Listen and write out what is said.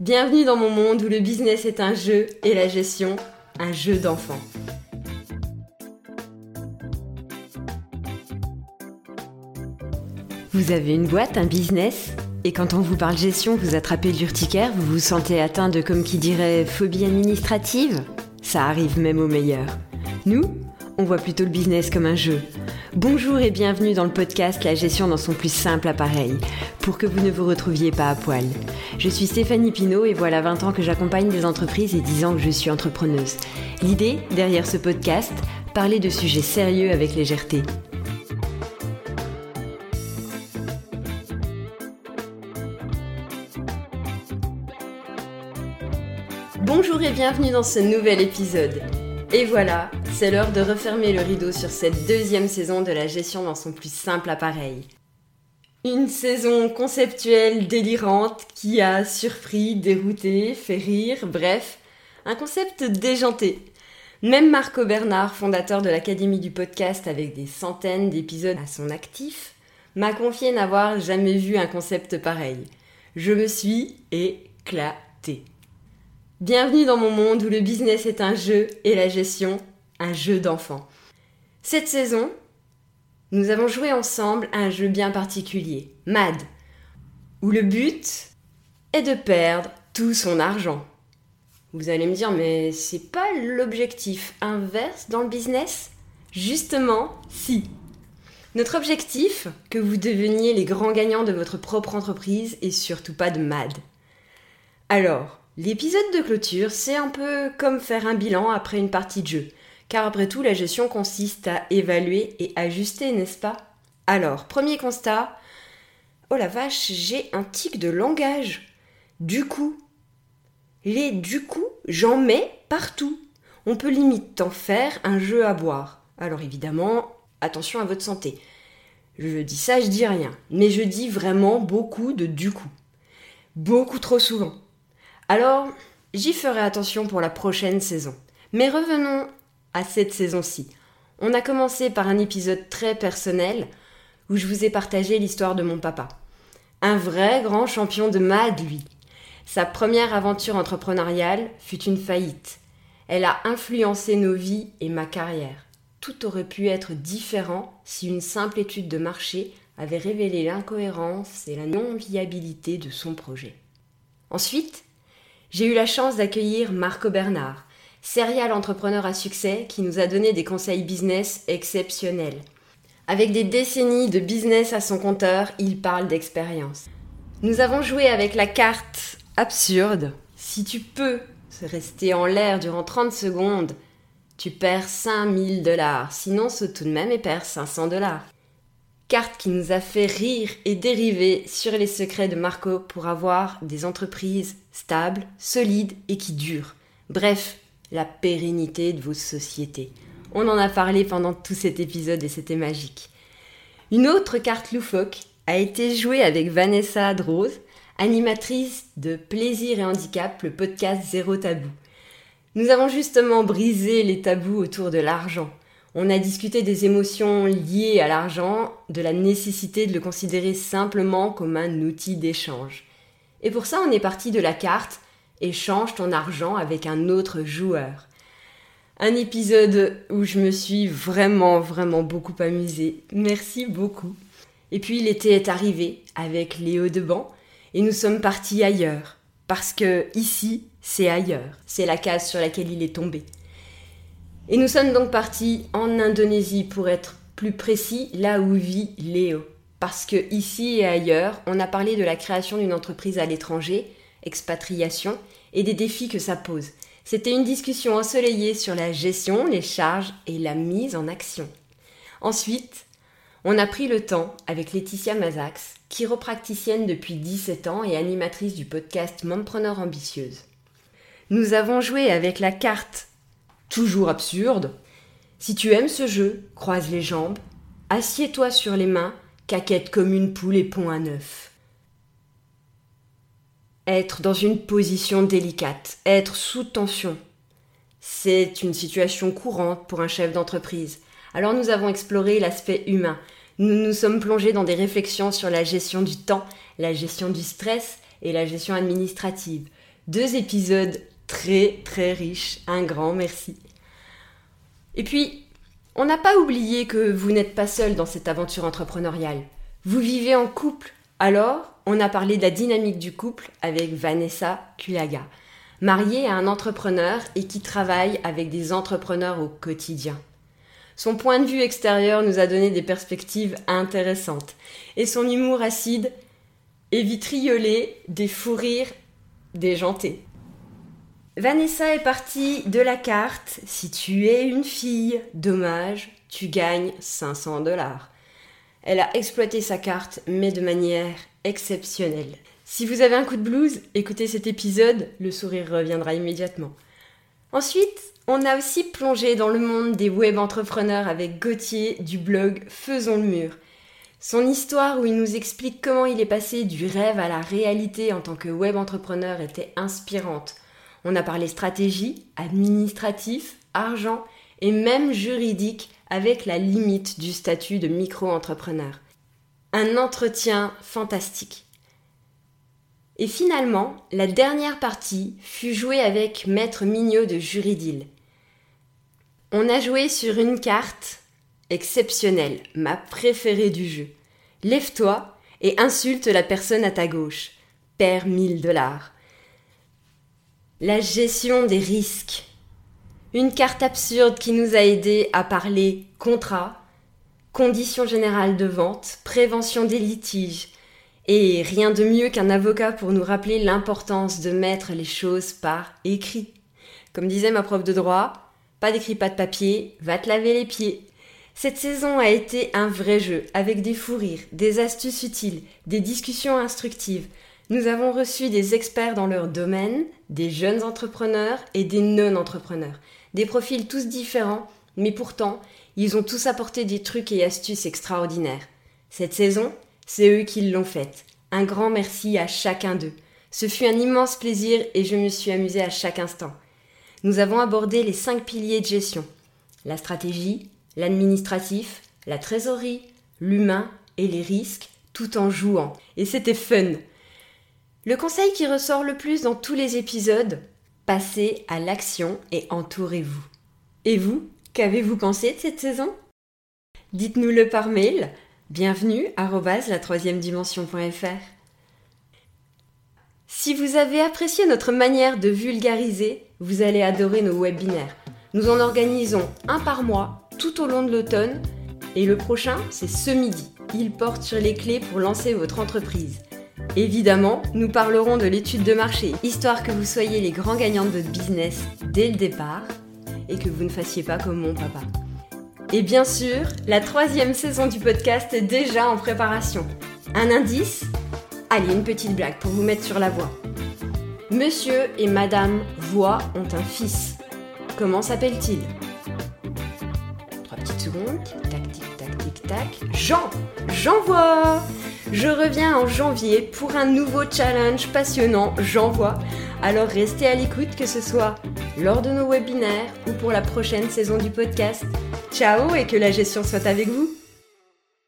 Bienvenue dans mon monde où le business est un jeu et la gestion un jeu d'enfant. Vous avez une boîte, un business? Et quand on vous parle gestion, vous attrapez l'urticaire, vous vous sentez atteint de, comme qui dirait, phobie administrative? Ça arrive même aux meilleurs. Nous, on voit plutôt le business comme un jeu. Bonjour et bienvenue dans le podcast La gestion dans son plus simple appareil, pour que vous ne vous retrouviez pas à poil. Je suis Stéphanie Pinault et voilà 20 ans que j'accompagne des entreprises et 10 ans que je suis entrepreneuse. L'idée, derrière ce podcast, parler de sujets sérieux avec légèreté. Bonjour et bienvenue dans ce nouvel épisode. Et voilà, c'est l'heure de refermer le rideau sur cette deuxième saison de la gestion dans son plus simple appareil. Une saison conceptuelle délirante qui a surpris, dérouté, fait rire, bref, un concept déjanté. Même Marco Bernard, fondateur de l'Académie du podcast avec des centaines d'épisodes à son actif, m'a confié n'avoir jamais vu un concept pareil. Je me suis éclaté. Bienvenue dans mon monde où le business est un jeu et la gestion un jeu d'enfant. Cette saison, nous avons joué ensemble un jeu bien particulier, MAD, où le but est de perdre tout son argent. Vous allez me dire, mais c'est pas l'objectif inverse dans le business? Justement, si. Notre objectif, que vous deveniez les grands gagnants de votre propre entreprise et surtout pas de MAD. Alors, L'épisode de clôture, c'est un peu comme faire un bilan après une partie de jeu, car après tout, la gestion consiste à évaluer et ajuster, n'est-ce pas? Alors, premier constat, oh la vache, j'ai un tic de langage. Du coup, les du coup, j'en mets partout. On peut limite en faire un jeu à boire. Alors évidemment, attention à votre santé. Je dis ça, je dis rien, mais je dis vraiment beaucoup de du coup. Beaucoup trop souvent. Alors, j'y ferai attention pour la prochaine saison. Mais revenons à cette saison-ci. On a commencé par un épisode très personnel où je vous ai partagé l'histoire de mon papa. Un vrai grand champion de MAD, lui. Sa première aventure entrepreneuriale fut une faillite. Elle a influencé nos vies et ma carrière. Tout aurait pu être différent si une simple étude de marché avait révélé l'incohérence et la non-viabilité de son projet. Ensuite, j'ai eu la chance d'accueillir Marco Bernard, serial entrepreneur à succès qui nous a donné des conseils business exceptionnels. Avec des décennies de business à son compteur, il parle d'expérience. Nous avons joué avec la carte absurde. Si tu peux rester en l'air durant 30 secondes, tu perds 5000 dollars. Sinon, ce tout de même et perds 500 dollars carte qui nous a fait rire et dériver sur les secrets de Marco pour avoir des entreprises stables, solides et qui durent. Bref, la pérennité de vos sociétés. On en a parlé pendant tout cet épisode et c'était magique. Une autre carte loufoque a été jouée avec Vanessa Drose, animatrice de Plaisir et Handicap, le podcast Zéro Tabou. Nous avons justement brisé les tabous autour de l'argent, on a discuté des émotions liées à l'argent, de la nécessité de le considérer simplement comme un outil d'échange. Et pour ça, on est parti de la carte Échange ton argent avec un autre joueur. Un épisode où je me suis vraiment, vraiment beaucoup amusée. Merci beaucoup. Et puis l'été est arrivé avec Léo Deban et nous sommes partis ailleurs. Parce que ici, c'est ailleurs. C'est la case sur laquelle il est tombé. Et nous sommes donc partis en Indonésie pour être plus précis, là où vit Léo. Parce que ici et ailleurs, on a parlé de la création d'une entreprise à l'étranger, expatriation, et des défis que ça pose. C'était une discussion ensoleillée sur la gestion, les charges et la mise en action. Ensuite, on a pris le temps avec Laetitia Mazax, chiropraticienne depuis 17 ans et animatrice du podcast Mompreneur Ambitieuse. Nous avons joué avec la carte toujours absurde. Si tu aimes ce jeu, croise les jambes, assieds-toi sur les mains, caquette comme une poule et pont à neuf. Être dans une position délicate, être sous tension, c'est une situation courante pour un chef d'entreprise. Alors nous avons exploré l'aspect humain. Nous nous sommes plongés dans des réflexions sur la gestion du temps, la gestion du stress et la gestion administrative. Deux épisodes très très riches. Un grand merci. Et puis, on n'a pas oublié que vous n'êtes pas seul dans cette aventure entrepreneuriale. Vous vivez en couple. Alors, on a parlé de la dynamique du couple avec Vanessa Kulaga, mariée à un entrepreneur et qui travaille avec des entrepreneurs au quotidien. Son point de vue extérieur nous a donné des perspectives intéressantes et son humour acide et vitriolé des fous rires déjantés. Vanessa est partie de la carte Si tu es une fille, dommage, tu gagnes 500 dollars. Elle a exploité sa carte, mais de manière exceptionnelle. Si vous avez un coup de blues, écoutez cet épisode, le sourire reviendra immédiatement. Ensuite, on a aussi plongé dans le monde des web entrepreneurs avec Gauthier du blog Faisons le mur. Son histoire où il nous explique comment il est passé du rêve à la réalité en tant que web entrepreneur était inspirante. On a parlé stratégie, administratif, argent et même juridique avec la limite du statut de micro-entrepreneur. Un entretien fantastique. Et finalement, la dernière partie fut jouée avec Maître Mignot de Juridil. On a joué sur une carte exceptionnelle, ma préférée du jeu. Lève-toi et insulte la personne à ta gauche. Perds 1000 dollars. La gestion des risques. Une carte absurde qui nous a aidé à parler contrat, conditions générales de vente, prévention des litiges. Et rien de mieux qu'un avocat pour nous rappeler l'importance de mettre les choses par écrit. Comme disait ma prof de droit, pas d'écrit, pas de papier, va te laver les pieds. Cette saison a été un vrai jeu, avec des fous rires, des astuces utiles, des discussions instructives, nous avons reçu des experts dans leur domaine, des jeunes entrepreneurs et des non-entrepreneurs. Des profils tous différents, mais pourtant, ils ont tous apporté des trucs et astuces extraordinaires. Cette saison, c'est eux qui l'ont faite. Un grand merci à chacun d'eux. Ce fut un immense plaisir et je me suis amusée à chaque instant. Nous avons abordé les cinq piliers de gestion. La stratégie, l'administratif, la trésorerie, l'humain et les risques, tout en jouant. Et c'était fun. Le conseil qui ressort le plus dans tous les épisodes, passez à l'action et entourez-vous. Et vous, qu'avez-vous pensé de cette saison? Dites-nous le par mail, bienvenue la troisième dimension.fr. Si vous avez apprécié notre manière de vulgariser, vous allez adorer nos webinaires. Nous en organisons un par mois tout au long de l'automne et le prochain, c'est ce midi. Il porte sur les clés pour lancer votre entreprise. Évidemment, nous parlerons de l'étude de marché, histoire que vous soyez les grands gagnants de votre business dès le départ et que vous ne fassiez pas comme mon papa. Et bien sûr, la troisième saison du podcast est déjà en préparation. Un indice? Allez, une petite blague pour vous mettre sur la voie. Monsieur et Madame Voix ont un fils. Comment s'appelle-t-il? Trois petites secondes. Tac. Jean J'envoie je reviens en janvier pour un nouveau challenge passionnant, j'envoie. Alors restez à l'écoute que ce soit lors de nos webinaires ou pour la prochaine saison du podcast. Ciao et que la gestion soit avec vous